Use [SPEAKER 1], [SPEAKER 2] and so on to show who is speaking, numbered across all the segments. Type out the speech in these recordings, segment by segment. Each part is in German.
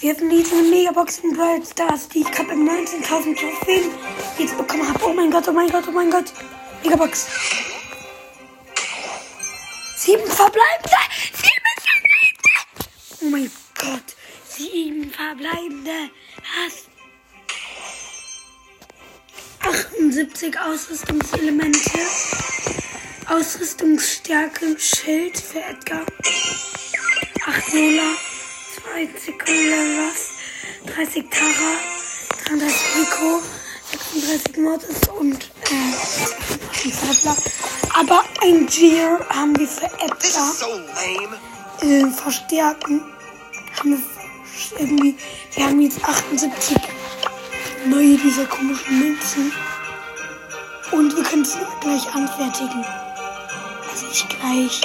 [SPEAKER 1] Wir hatten diese Megabox in Brawl Stars, die ich gerade mit 19.000 Trophäen jetzt bekommen habe. Oh mein Gott, oh mein Gott, oh mein Gott. Megabox. Sieben verbleibende! Sieben verbleibende! Oh mein Gott. Sieben verbleibende. Was? 78 Ausrüstungselemente. Ausrüstungsstärke, Schild für Edgar. 8 Lola. 30 Colas, 30 Tara, 33 Rico, 36 Mortis und äh, Zeitler. Aber ein Gear haben wir für Edgar. Äh, verstärken. Haben wir irgendwie. Wir haben jetzt 78 neue dieser komischen Münzen. Und wir können es gleich anfertigen. Also ich gleich.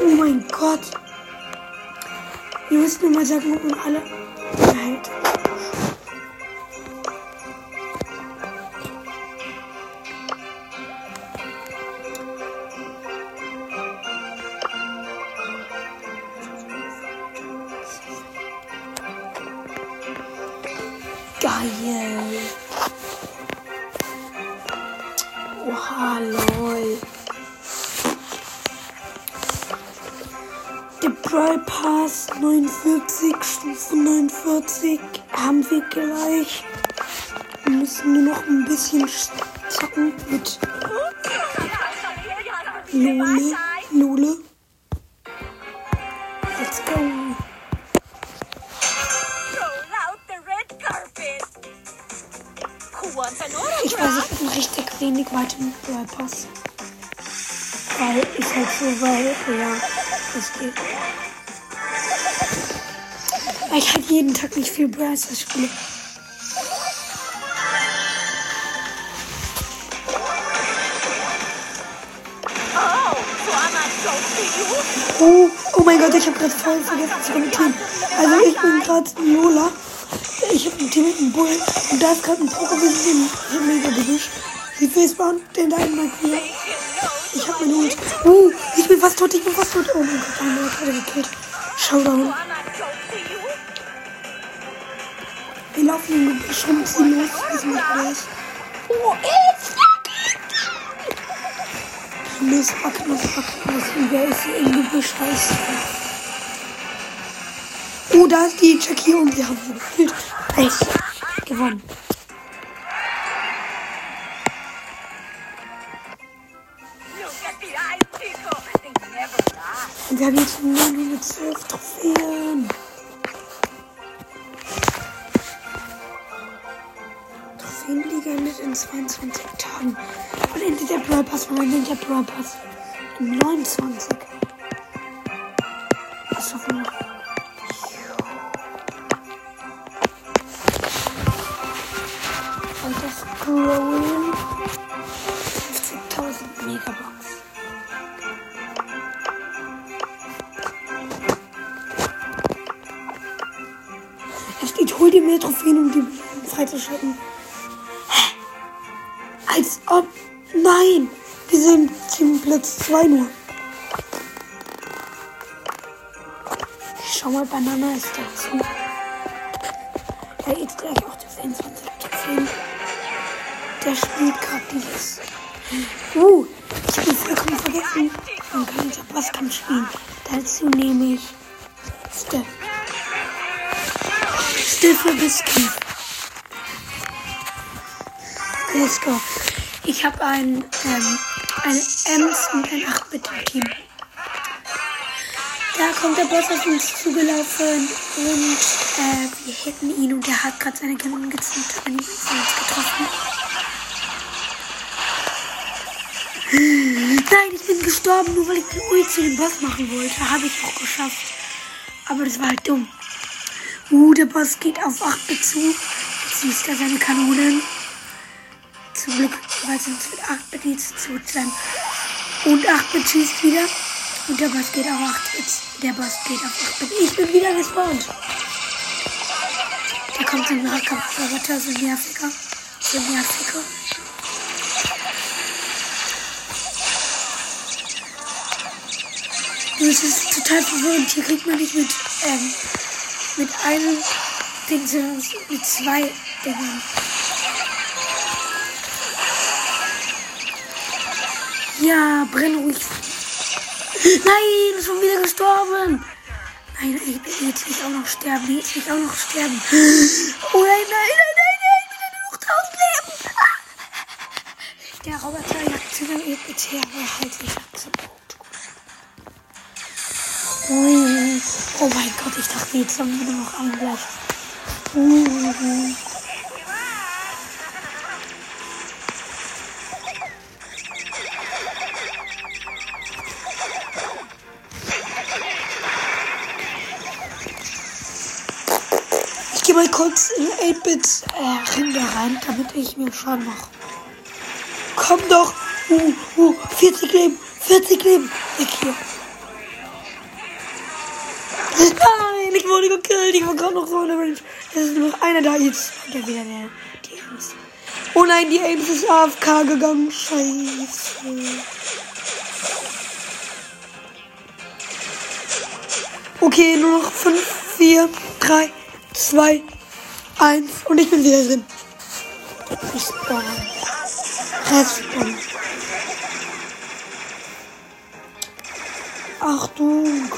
[SPEAKER 1] Oh mein Gott. Ihr müsst nur mal sagen, ob man alle behält. Geil. Oha, lol. Brawl Pass 49, Stufe 49 haben wir gleich. Wir müssen nur noch ein bisschen zocken mit Lole. Lole. Let's go. Ich weiß, ich bin richtig wenig weiter mit Brawl Pass. Weil ich halt so, weil, ja, das geht. Ich halt jeden Tag nicht viel Brawl spiele. Oh, oh mein Gott, ich habe gerade voll vergessen zu kommentieren. Also ich bin gerade Lola. Ich habe ein Team mit einem Bull und da ist gerade ein sind im mega gebüsch. Die Facebound, den da in hier. Ich habe meinen Hund. Oh, ich bin fast tot, ich bin fast tot. Oh mein Gott, Gott, hat er gekillt. Showdown. Wir laufen in den Schrumpf los. Wir sind nicht gleich. Oh, it's Los, fuck, los, fuck. Und wer ist hier im Gebüsch heißt? Oh, da ist die Jackie und wir haben sie gekillt. Echt. Gewonnen. Und wir haben jetzt nur mit 12 Trophäen. Trophäenliga mit in 22 Tagen. Und endlich der Brawl Pass, wann endet der Brawl Pass? In 29. Steht, hol dir mehr Trophäen, um die freizuschalten. Hä? Als ob. Nein! Wir sind zum Platz 2 nur. Ich schau mal, Banana ist dazu. Ja, jetzt gleich auch der 24 Trophäen. Der spielt gerade dieses. Uh, ich habe vollkommen vergessen. Man kann jetzt was kann spielen. Dazu nehme ich Steph. Steffe Whisky. Let's go. Ich habe ein, ähm, ein Ems und ein 8-Bit-Team. Da kommt der Boss auf uns zugelaufen und äh, wir hätten ihn und er hat gerade seine Kanone gezündet, ihn uns getroffen. Nein, ich bin gestorben, nur weil ich den Ult zu dem Boss machen wollte. Habe ich auch geschafft. Aber das war halt dumm. Uh, der Boss geht auf 8 Bit zu. Jetzt schießt er seine Kanonen. Zum Glück, weil sonst mit 8 Bit zu sein. Und 8 Bit schießt wieder. Und der Boss geht auf 8 Bit. Der Boss geht auf 8 Bit. Ich bin wieder gespawnt. Da kommt ein Nahkampfroboter, so nerviger. So nerviger. Es ist total verwirrend. Hier kriegt man nicht mit ähm, einem Ding, sondern mit zwei Dingern. Ja, brenn ruhig. Nein, schon wieder gestorben. Nein, nein, jetzt will ich auch noch sterben. Jetzt will ich auch noch sterben. Oh nein, nein, nein, nein, nein. Nur noch tausend Leben. Ah. Der Roboter jagt dem EPT, aber halt, ich hab zu Oh mein Gott, ich dachte, jetzt haben wir noch gleich. Ui. Ich gehe mal kurz in 8-Bit äh, rein, damit ich mir Schaden mache. Komm doch! Uh, uh, 40 Leben! 40 Leben! Weg hier! Wurde gekillt. Ich war gerade noch so der Range. Es ist nur noch einer da. Jetzt kommt er wieder der. Die Ames. Oh nein, die Ames ist AFK gegangen. Scheiße. Okay, nur noch 5, 4, 3, 2, 1 und ich bin wieder drin. Respawn. Respawn. Achtung.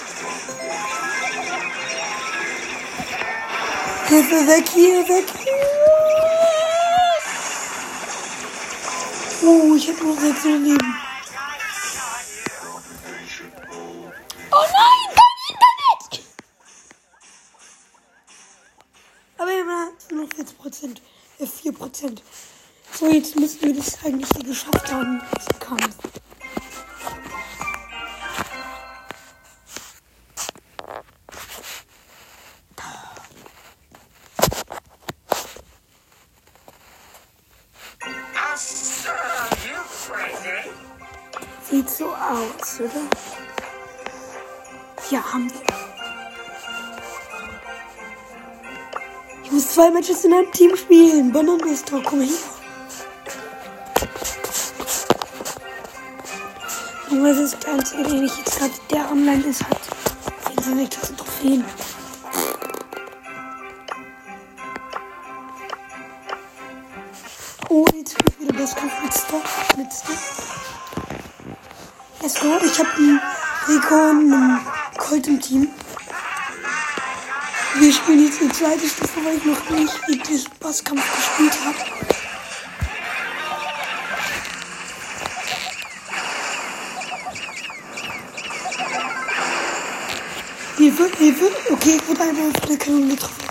[SPEAKER 1] Hilfe, weg hier, weg hier. Oh, ich hab nur sechs Leben. Sieht so aus, oder? Ja, haben wir. Ich muss zwei Matches in einem Team spielen. Bananenbistor, komm her. Nur das ist der einzige, den ich jetzt gerade, der online ist, hat. Den sind die ganzen Trophäen. Go. Ich habe einen Rico und einen Colt im Team. Wir spielen jetzt die zweite Stufe, weil ich noch nicht wirklich Bosskampf gespielt habe. Hilfe, Hilfe. Okay, ich wurde einmal von der Kanone getroffen.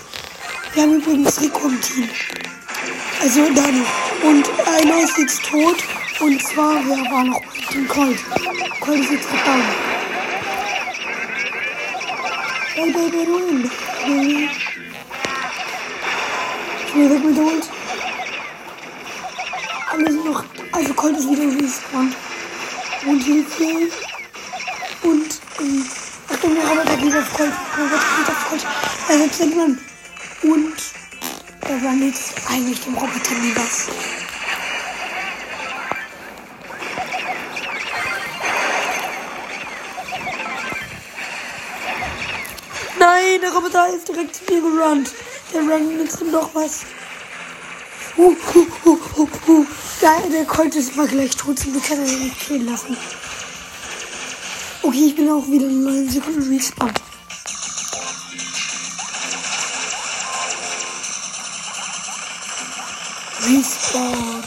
[SPEAKER 1] Wir haben übrigens Rico im Team. Also Dani. Und einer ist jetzt tot. Und zwar, wer war noch dem Colt? Colt ist jetzt gebaut. Hey, baby, ruin. Baby. Bin weg mit Ult. Alle sind noch. Also Colt ist wieder respawned. Und Hilfe. Und, ähm, Achtung, der Roboter geht auf Colt. Roboter geht auf Colt. Er selbst denkt man. Und, er war jetzt eigentlich dem Roboter nie was. Der Roboter ist direkt zu mir gerannt. Der Run nützt ihm doch was. Uh, uh, uh, uh, uh. Der, der Colt ist mal gleich tot. Glück kann er ihn nicht killen lassen. Okay, ich bin auch wieder in 9 Sekunden respawn. Respawn.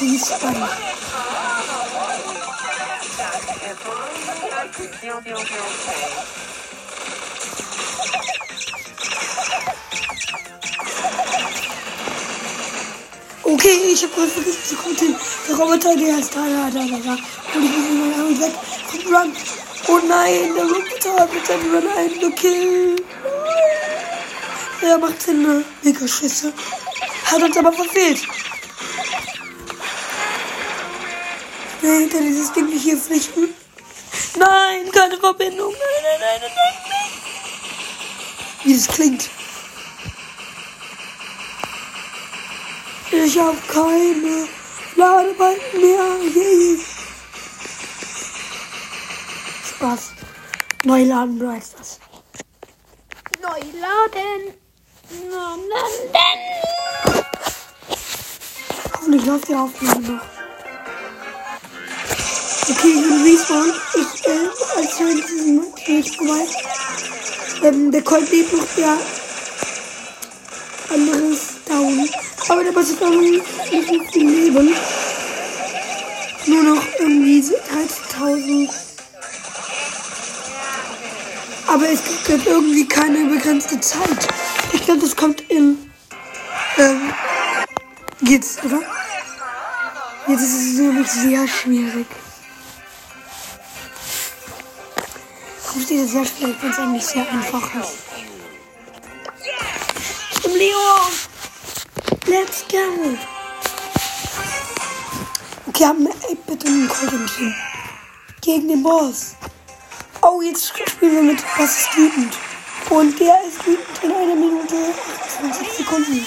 [SPEAKER 1] Respawn.
[SPEAKER 2] Be okay.
[SPEAKER 1] Ich habe gerade vergessen zu kommen. Der Roboter, der ist da, da, da, da, da. Und ich muss mal Arme weg. Komm, run. Oh nein, der Roboter hat mit seinem Run einen gekillt. Er macht seine Megaschüsse. Hat uns aber verfehlt. Nein, kann dieses Ding hier flichten. Nein, keine Verbindung. Nein, nein, nein, nein. Wie das klingt. Ich habe keine Ladebalken mehr. Yay. Spaß. Neu laden, du heißt das. Neu Neu laden. Na, na. Hoffentlich läuft die Aufnahme noch. Okay, ich bin Respawn. Ich, äh, als wir diesen nicht vorbei. Ähm, der Colt lebt noch, der andere ist down. Aber der Boss ist auch nicht nicht viel Leben. Nur noch irgendwie 13.000. Aber es gibt jetzt irgendwie keine begrenzte Zeit. Ich glaube, das kommt in. Ähm, jetzt, oder? Jetzt ist es nämlich sehr schwierig. Warum steht es sehr schwierig, wenn es eigentlich sehr einfach? Im Leon! Let's go! Okay, haben 8-Bit und einen Colt im Team. Gegen den Boss. Oh, jetzt spielen wir mit Was ist wütend. Und der ist wütend in einer Minute 28 Sekunden.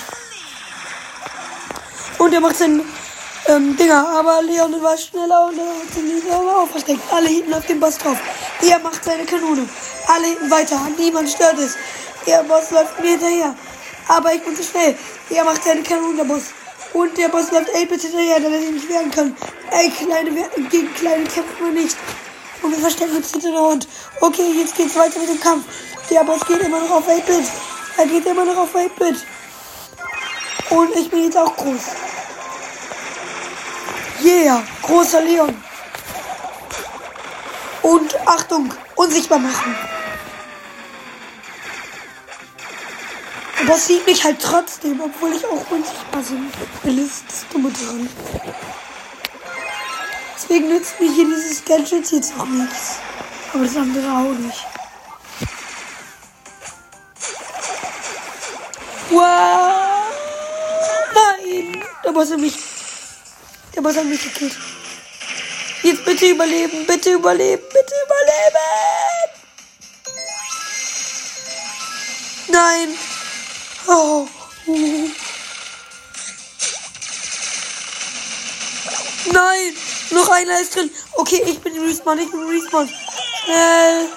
[SPEAKER 1] Und er macht seinen ähm, Dinger. Aber Leon war schneller und er hat den aber auch versteckt. Alle hinten auf dem Boss drauf. Er macht seine Kanone. Alle hinten weiter. Niemand stört es. Der Boss läuft mir hinterher. Aber ich bin zu schnell. Er macht seine Kanone, der Boss. Und der Boss läuft 8-Bit hinterher, damit er nicht wehren kann. Ey, kleine, gegen kleine kämpft man nicht. Und wir verstecken uns hinter der Hund. Okay, jetzt geht's weiter mit dem Kampf. Der Boss geht immer noch auf 8-Bit. Er geht immer noch auf 8-Bit. Und ich bin jetzt auch groß. Yeah, großer Leon. Und Achtung, unsichtbar machen. Der Boss sieht mich halt trotzdem, obwohl ich auch unsichtbar bin. Das ist das Dumme dran. Deswegen nützt mir hier dieses Gadget jetzt auch nichts. Aber das andere auch nicht. Wow! Nein! Der Boss hat mich. Der Boss hat mich gekillt. Jetzt bitte überleben, bitte überleben, bitte überleben! Nein! Oh. Nein! Noch einer ist drin. Okay, ich bin im Respawn, ich bin im Respawn. Schnell.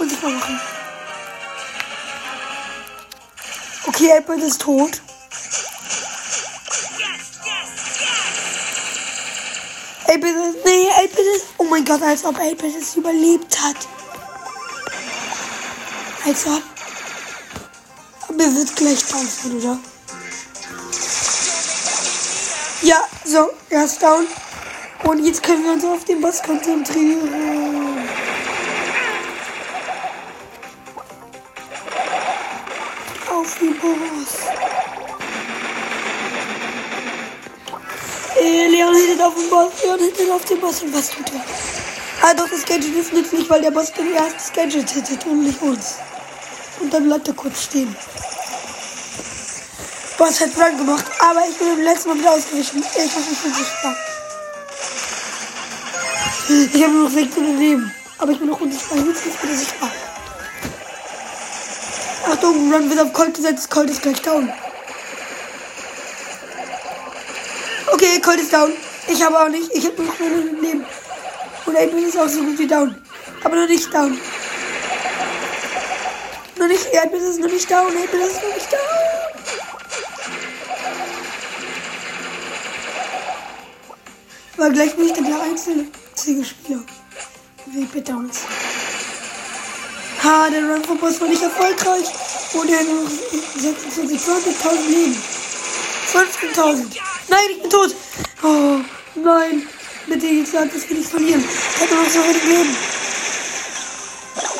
[SPEAKER 1] Und ich mal machen. Okay, Apple ist tot. Apple ist. Nee, Apple ist. Oh mein Gott, als ob Apple es überlebt hat. Als ob. Aber er wird gleich down oder? Ja, so, er ist down. Und jetzt können wir uns auf den Boss konzentrieren. Auf den Boss. Auf den Boss. Leon hittet auf den Boss. Und was tut er? Ah, doch, das Gadget ist nützlich, weil der Boss den erstes Gadget hittet und nicht uns. Und dann bleibt er kurz stehen. Boss hat Run gemacht, aber ich bin im letzten Mal wieder ausgewichen. Ich hoffe, ich bin sichtbar. Ich habe nur noch 600 Leben. Aber ich bin noch unsichtbar. Jetzt ich wieder sichtbar. Achtung, Run wird auf Colt gesetzt. Colt ist gleich down. Okay, Colt ist down. Ich habe auch nicht. Ich habe nur noch 900 Leben. Und April ist auch so gut wie down. Aber noch nicht down. Noch nicht. April ist noch nicht down. April ist noch nicht down. Aber gleich bin ich dann der einzige Spieler. Wie uns. Ha, der Run vom Boss war nicht erfolgreich. Und er hat nur 26, 20.000 Leben. 15.000. Nein, ich bin tot. Oh, nein. Bitte, jetzt sag, dass wir nicht verlieren. Ich habe noch so wenig Leben.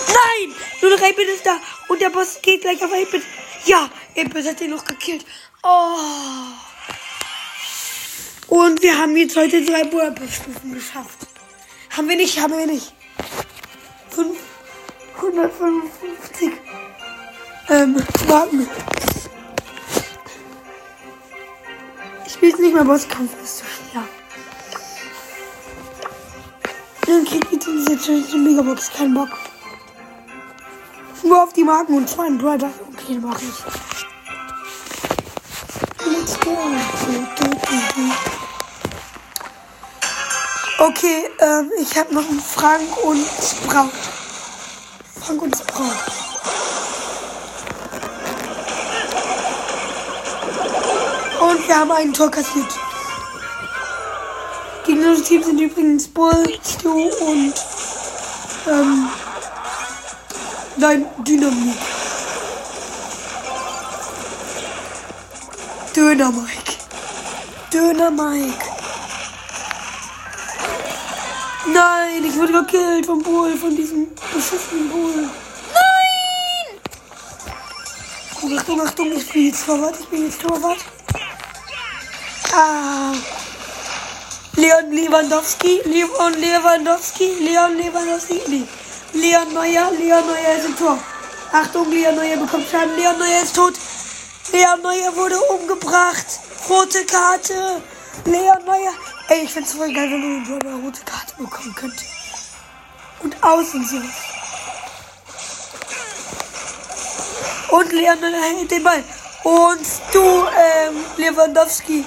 [SPEAKER 1] Nein! Nur noch 8-Bit ist da. Und der Boss geht gleich auf 8-Bit. Ja, 8-Bit hat den noch gekillt. Oh. Und wir haben jetzt heute drei Burp-Stufen geschafft. Haben wir nicht, haben wir nicht. 555 ähm, Marken. Ich jetzt nicht mehr Bosskampf, das ist Dann kriegt die diese Megabox. Kein Bock. Nur auf die Marken und zwei Brother. Okay, mach ich. Let's go. Okay, ähm, ich habe noch einen Frank und Sprout. Frank und Sprout. Und wir haben einen Tor kassiert. Gegnerische Team sind übrigens Bull, Stu und ähm, nein, Dynamik. Döner Mike. Döner Mike. Nein, ich wurde gekillt vom Bull, von diesem beschissenen Bull.
[SPEAKER 3] Nein!
[SPEAKER 1] Achtung, Achtung, ich bin jetzt Torwart, ich bin jetzt Torwart. Ah. Leon Lewandowski, Leon Lewandowski, Leon Lewandowski. Leon Neuer, Leon Neuer ist im Tor. Achtung, Leon Neuer bekommt Schaden, Leon Neuer ist tot. Leon Neuer wurde umgebracht. Rote Karte. Leon Neuer. Ey, ich find's voll geil, wenn man eine rote Karte bekommen könnte. Und außen so. Und Leon Neuer hält den Ball. Und du, ähm, Lewandowski.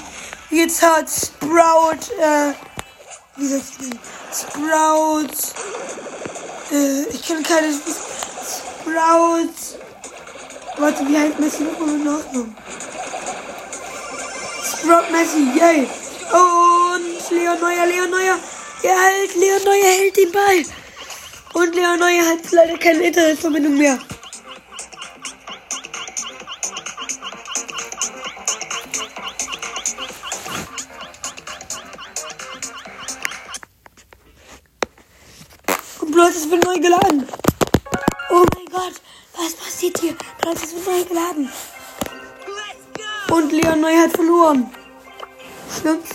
[SPEAKER 1] Jetzt hat Sprout, äh, wie ich nennen? Sprout, äh, ich kenne keine Sprout. Warte, wie heißt Messi nochmal mit Nachnamen? Sprout Messi, yay. Und Leon Neuer, Leon Neuer, er hält, Leon Neuer hält den Ball. Und Leon Neuer hat leider keine Internetverbindung mehr. Neu geladen. Und Leon Neu hat verloren. Stimmt's?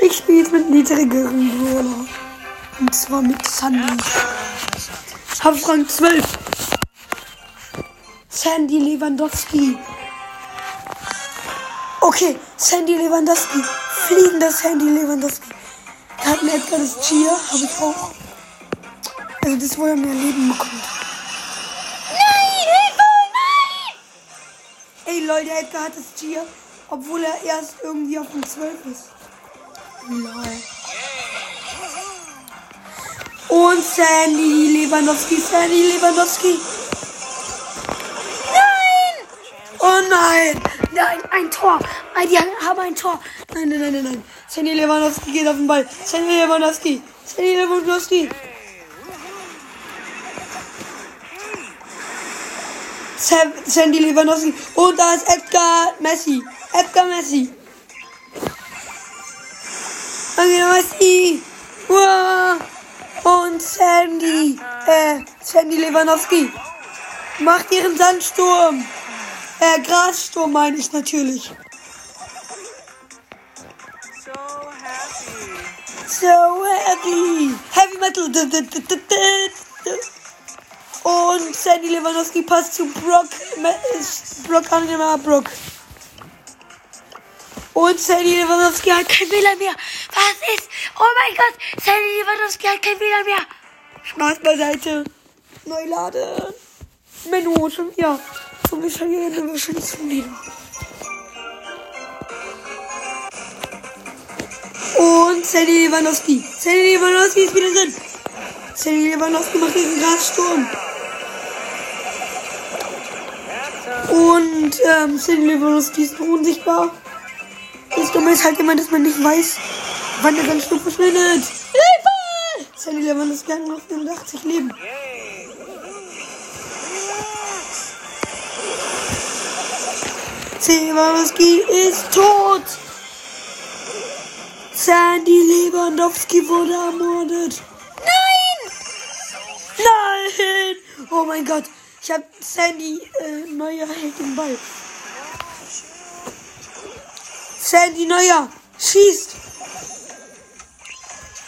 [SPEAKER 1] Ich spiele jetzt mit niedrigeren Brawler. Und zwar mit Sandy. Ich habe Rang 12. Sandy Lewandowski. Okay, Sandy Lewandowski. Fliegender Sandy Lewandowski. Hat mir Edgar das Chia, habe ich auch. Also das, wo er mehr Leben bekommt.
[SPEAKER 3] Nein, Hilfe, nein!
[SPEAKER 1] Ey Leute, Edgar hat das Chia, obwohl er erst irgendwie auf dem 12 ist. Lol. Und Sandy Lewandowski, Sandy Lewandowski.
[SPEAKER 3] Nein!
[SPEAKER 1] Oh nein! Nein, ein Tor! Die haben ein Tor! Nein, nein, nein, nein, nein. Sandy Lewandowski geht auf den Ball. Sandy Lewandowski. Sandy Lewandowski. Sandy Lewandowski. Und da ist Edgar Messi. Edgar Messi. Edgar Messi. Und Sandy. Äh, Sandy Lewandowski. Macht ihren Sandsturm. Äh, Grassturm meine ich natürlich.
[SPEAKER 2] So happy.
[SPEAKER 1] So heavy. Heavy Metal. Und Sandy Lewandowski passt zu Brock. Brock Anima Brock. Und Sandy Lewandowski hat kein WLAN mehr. Was ist? Oh mein Gott. Sandy Lewandowski hat kein WLAN mehr. Spaß beiseite. Neu laden. Menü schon wieder. Und wir verlieren wahrscheinlich schon wieder. Und Sandy Lewandowski. Sandy Lewandowski ist wieder drin. Sandy Lewandowski macht diesen Grassturm. Und ähm, Sandy Lewandowski ist noch unsichtbar. Das Dumme ist halt immer, dass man nicht weiß, wann der ganz Sturm verschwindet. Hilfe! Sandy Lewandowski hat noch 85 Leben. Lewandowski ist tot. Sandy Lewandowski wurde ermordet.
[SPEAKER 3] Nein!
[SPEAKER 1] Nein! Oh mein Gott. Ich habe Sandy äh, Neuer hält den Ball. Sandy Neuer schießt.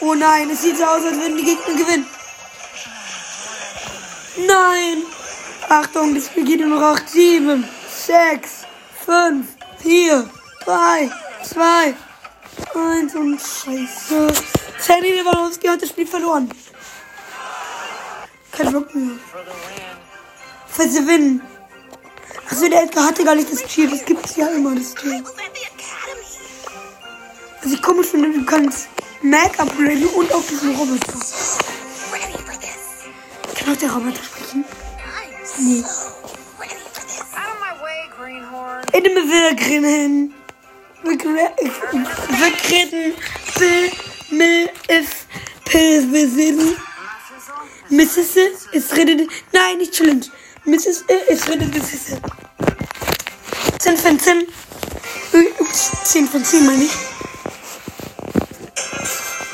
[SPEAKER 1] Oh nein, es sieht so aus, als würden die Gegner gewinnen. Nein! Achtung, das Spiel geht nur noch 8, 7, 6, 5, 4, 3, 2, 1 und Scheiße. Sandy Lewandowski hat das Spiel verloren. Kein Bock mehr.
[SPEAKER 2] For the win.
[SPEAKER 1] Für. Achso, der Edgar hatte gar nicht das Tier. Das gibt's ja immer, das Tier. Also ich komme schon, du kannst Mac upgraden und auch diesen Roboter. Kann auch der Roboter sprechen? Nee.
[SPEAKER 2] Out of my way, greenhorn.
[SPEAKER 1] In dem Wirkrennen. Wirkrennen. Bill, Mill, if, Pilswesen.
[SPEAKER 2] My fizzle.
[SPEAKER 1] Mrs. ist redet. Nein, nicht Challenge. Mrs. ist redet. Mrs. 10 von 10. Ups, 10 von 10 meine ich.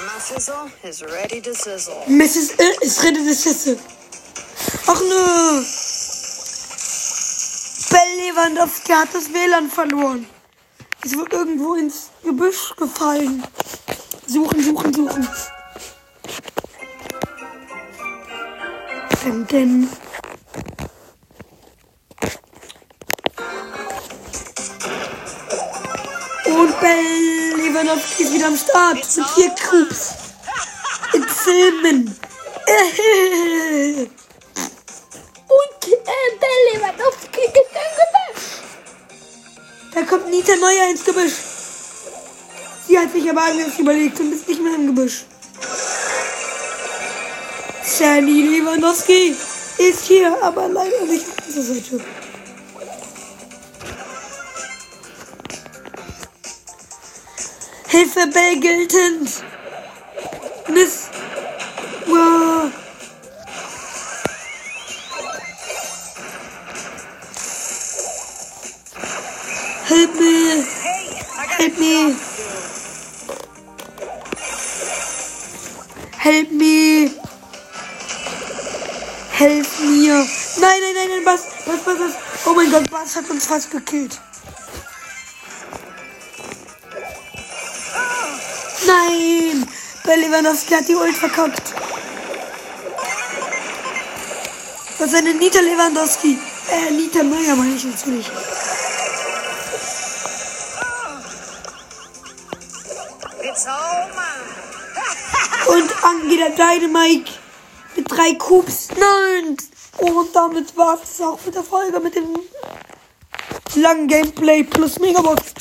[SPEAKER 2] My fizzle is ready to sizzle.
[SPEAKER 1] Mrs. ist redet. Mrs. Ach nö. Bell Lewandowski hat das WLAN verloren. Es wird irgendwo ins Gebüsch gefallen. Suchen, suchen, suchen. Denn, denn. Und Bell Lewandowski ist wieder am Start mit vier Cubes. In Filmen. Und äh, Bell Lewandowski Gebüsch. Da kommt Nita Neuer ins Gebüsch. Sie hat sich aber anders überlegt und ist nicht mehr im Gebüsch. Sandy Lewandowski ist hier, aber leider nicht auf dieser Seite. Hilfe, Bell geltend. Miss. Wow. Help me. Help me. Helf mir. Nein, nein, nein, nein, was? Was, was, was? Oh mein Gott, was hat uns fast gekillt? Nein! Bei Lewandowski hat die Ult verkackt. Was ist denn Nita Lewandowski? Äh, Nita Neuer meine ich natürlich.
[SPEAKER 2] Mine.
[SPEAKER 1] Und an geht der Dynamite mit drei Cubes. Nein! Und damit war es auch mit der Folge mit dem langen Gameplay plus Megabox.